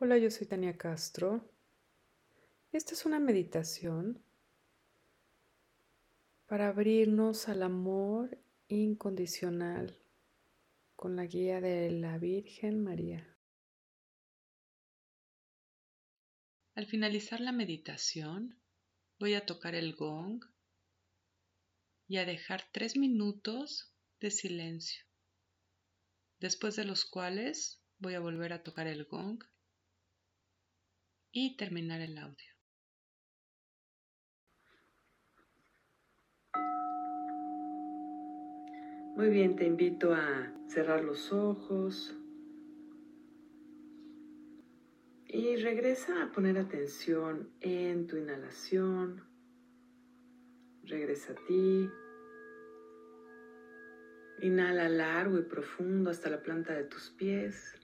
Hola, yo soy Tania Castro. Esta es una meditación para abrirnos al amor incondicional con la guía de la Virgen María. Al finalizar la meditación, voy a tocar el gong y a dejar tres minutos de silencio, después de los cuales voy a volver a tocar el gong y terminar el audio. Muy bien, te invito a cerrar los ojos y regresa a poner atención en tu inhalación. Regresa a ti. Inhala largo y profundo hasta la planta de tus pies.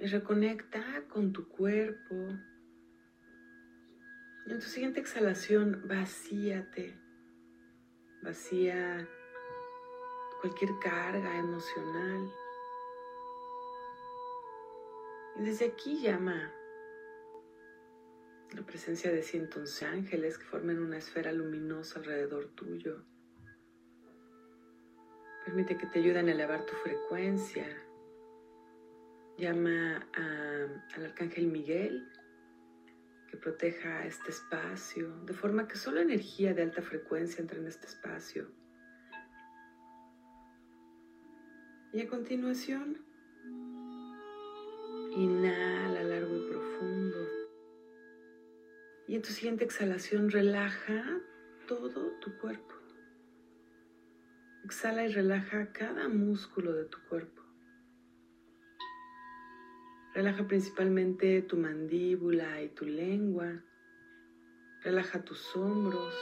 Reconecta con tu cuerpo. Y en tu siguiente exhalación, vacíate vacía cualquier carga emocional. Y desde aquí llama la presencia de cientos ángeles que formen una esfera luminosa alrededor tuyo. Permite que te ayuden a elevar tu frecuencia. Llama al arcángel Miguel que proteja este espacio, de forma que solo energía de alta frecuencia entre en este espacio. Y a continuación, inhala largo y profundo. Y en tu siguiente exhalación relaja todo tu cuerpo. Exhala y relaja cada músculo de tu cuerpo. Relaja principalmente tu mandíbula y tu lengua. Relaja tus hombros.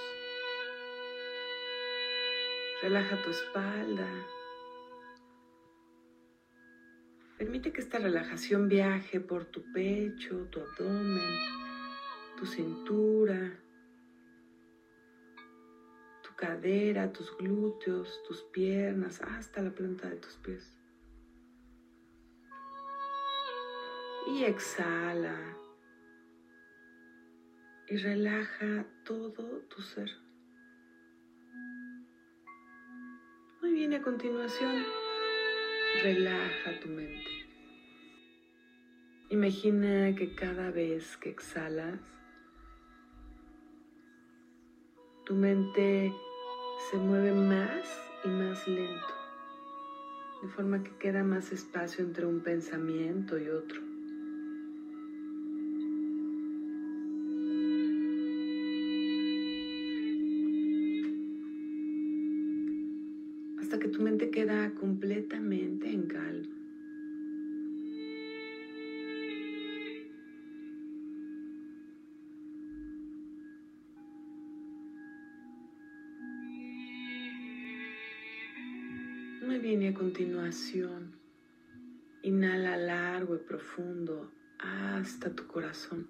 Relaja tu espalda. Permite que esta relajación viaje por tu pecho, tu abdomen, tu cintura, tu cadera, tus glúteos, tus piernas, hasta la planta de tus pies. Y exhala y relaja todo tu ser. Muy bien, a continuación, relaja tu mente. Imagina que cada vez que exhalas, tu mente se mueve más y más lento, de forma que queda más espacio entre un pensamiento y otro. Que tu mente queda completamente en calma. Muy bien, y a continuación, inhala largo y profundo hasta tu corazón.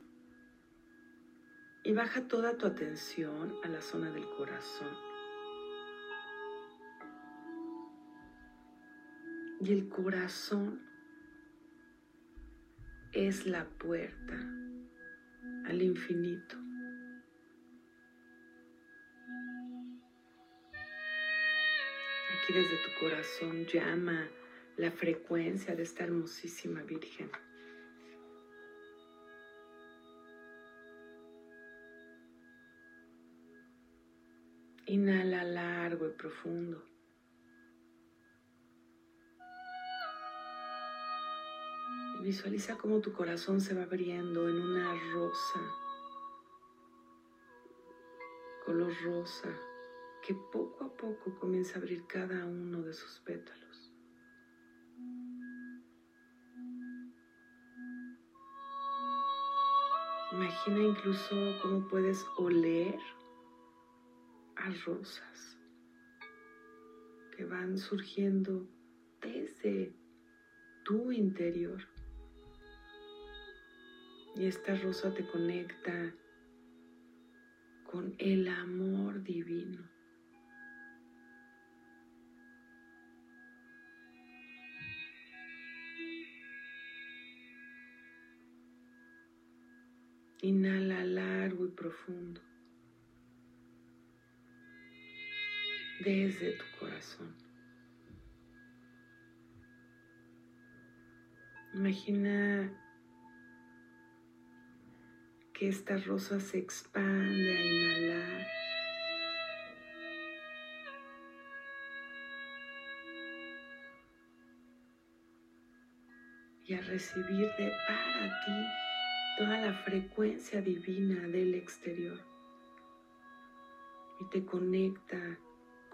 Y baja toda tu atención a la zona del corazón. Y el corazón es la puerta al infinito. Aquí desde tu corazón llama la frecuencia de esta hermosísima Virgen. Inhala largo y profundo. Visualiza cómo tu corazón se va abriendo en una rosa, color rosa, que poco a poco comienza a abrir cada uno de sus pétalos. Imagina incluso cómo puedes oler a rosas que van surgiendo desde tu interior. Y esta rosa te conecta con el amor divino. Inhala largo y profundo desde tu corazón. Imagina que esta rosa se expande a inhalar. Y a recibir de para ti toda la frecuencia divina del exterior. Y te conecta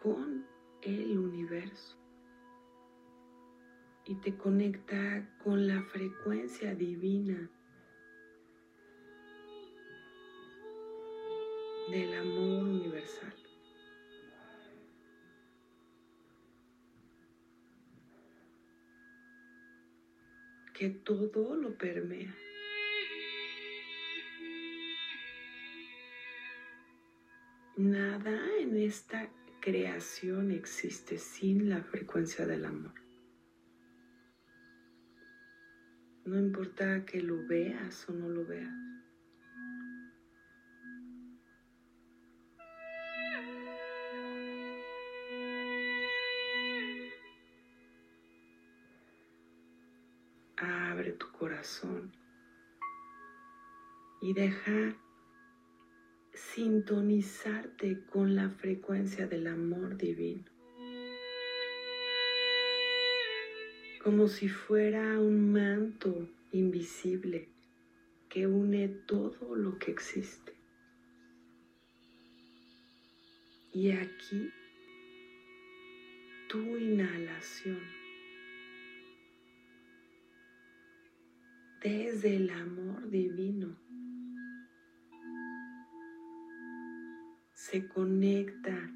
con el universo. Y te conecta con la frecuencia divina del amor universal. Que todo lo permea. Nada en esta creación existe sin la frecuencia del amor. No importa que lo veas o no lo veas. Y deja sintonizarte con la frecuencia del amor divino. Como si fuera un manto invisible que une todo lo que existe. Y aquí tu inhalación desde el amor divino se conecta,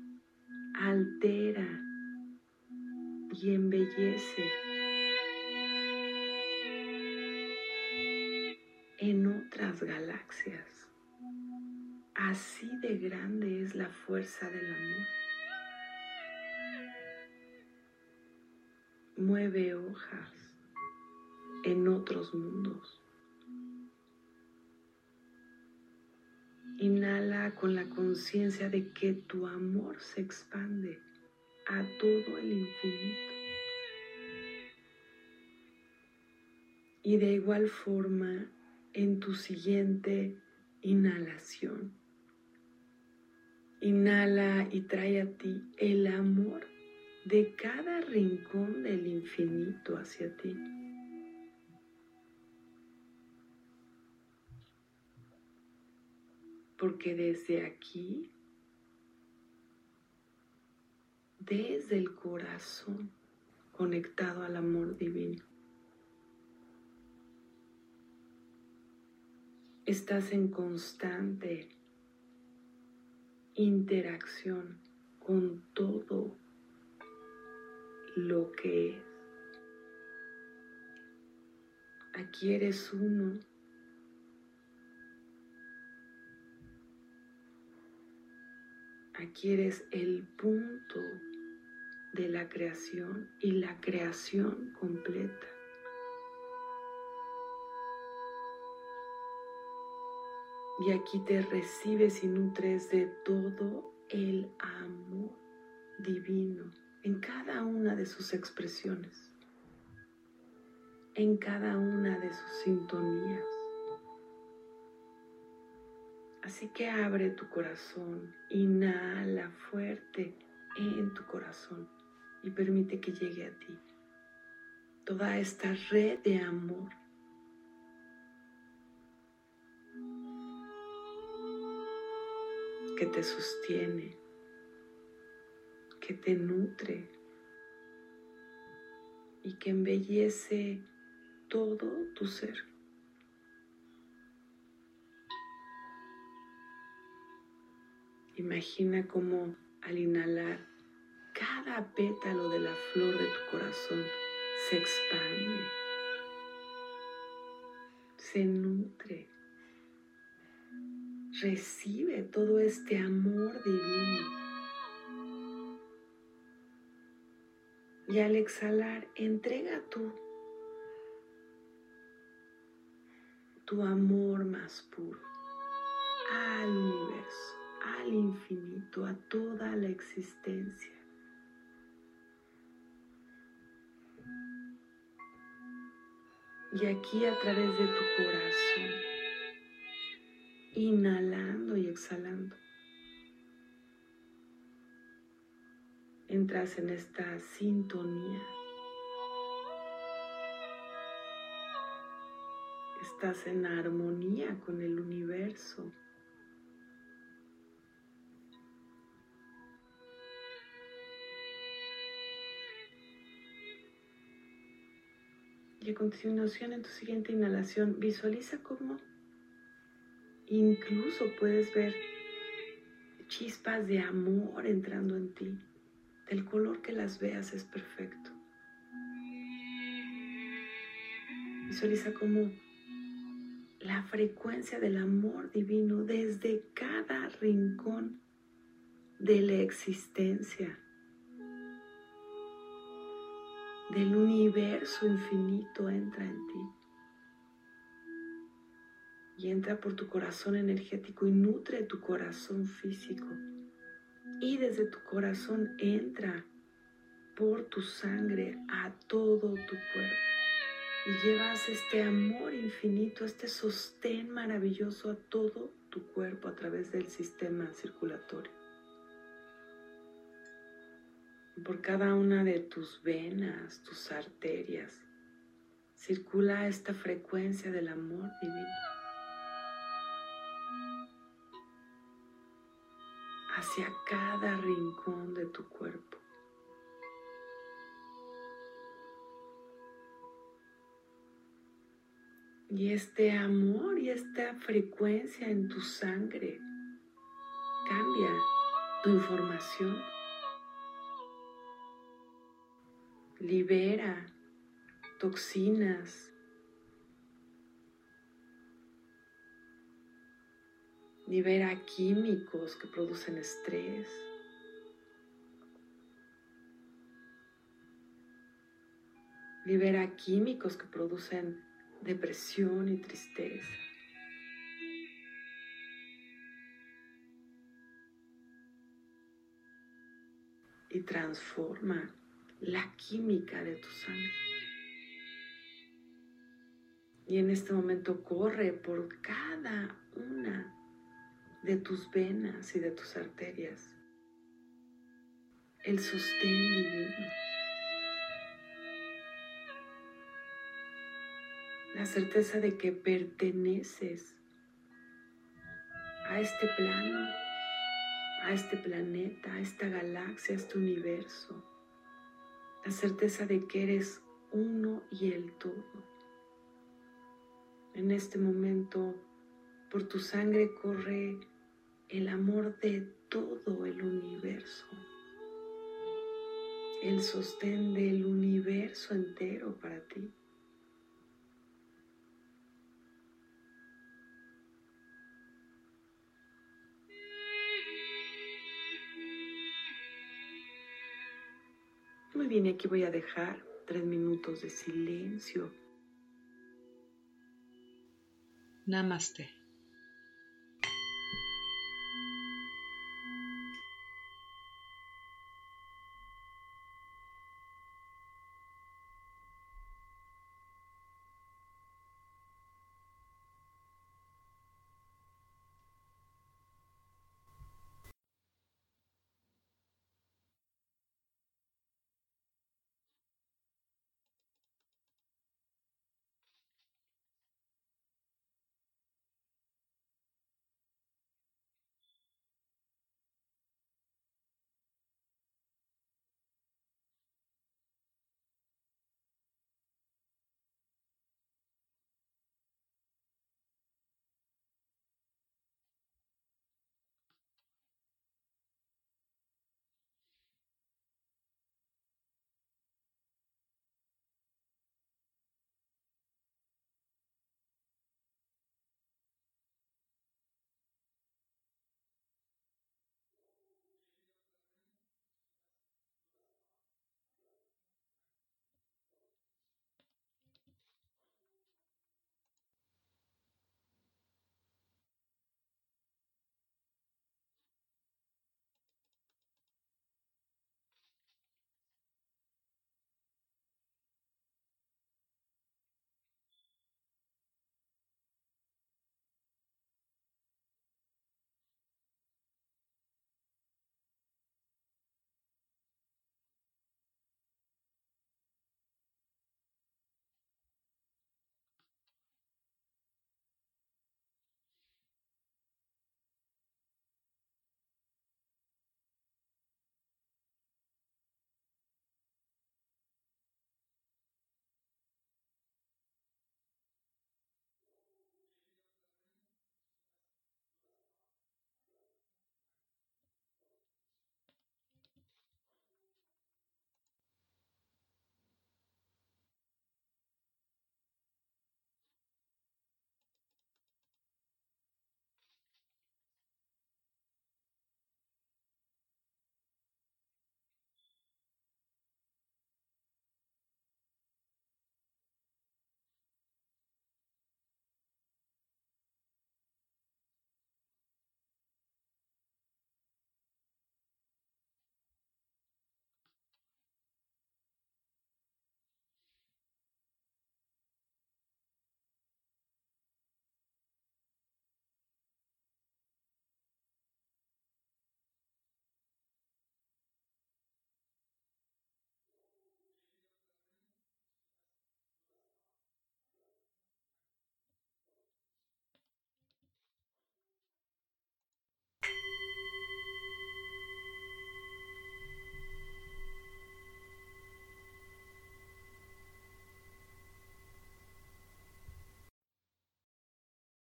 altera y embellece en otras galaxias. Así de grande es la fuerza del amor. Mueve hojas en otros mundos. Inhala con la conciencia de que tu amor se expande a todo el infinito. Y de igual forma, en tu siguiente inhalación, inhala y trae a ti el amor de cada rincón del infinito hacia ti. Porque desde aquí, desde el corazón, conectado al amor divino, estás en constante interacción con todo lo que es. Aquí eres uno Aquí eres el punto de la creación y la creación completa. Y aquí te recibes y nutres de todo el amor divino en cada una de sus expresiones, en cada una de sus sintonías. Así que abre tu corazón, inhala fuerte en tu corazón y permite que llegue a ti toda esta red de amor. que te sostiene, que te nutre y que embellece todo tu ser. Imagina cómo al inhalar cada pétalo de la flor de tu corazón se expande, se nutre, recibe todo este amor divino. Y al exhalar, entrega tú tu amor más puro al universo, al infinito, a toda la existencia. Y aquí a través de tu corazón, inhalando y exhalando, entras en esta sintonía. Estás en armonía con el universo. Y a continuación en tu siguiente inhalación visualiza cómo incluso puedes ver chispas de amor entrando en ti. Del color que las veas es perfecto. Visualiza cómo la frecuencia del amor divino desde cada rincón de la existencia, del universo infinito entra en ti y entra por tu corazón energético y nutre tu corazón físico. Y desde tu corazón entra por tu sangre a todo tu cuerpo y llevas este amor infinito, este sostén maravilloso a todo tu cuerpo a través del sistema circulatorio. Por cada una de tus venas, tus arterias, circula esta frecuencia del amor divino. hacia cada rincón de tu cuerpo. Y este amor y esta frecuencia en tu sangre cambia tu información. Libera toxinas. Libera químicos que producen estrés. Libera químicos que producen depresión y tristeza. Y transforma la química de tu sangre. Y en este momento corre por cada una de tus venas y de tus arterias el sostén divino. la certeza de que perteneces a este plano, a este planeta, a esta galaxia, a este universo, la certeza de que eres uno y el todo. En este momento, por tu sangre corre el amor de todo el universo, el sostén del universo entero para ti. Muy bien, aquí voy a dejar tres minutos de silencio. Namaste.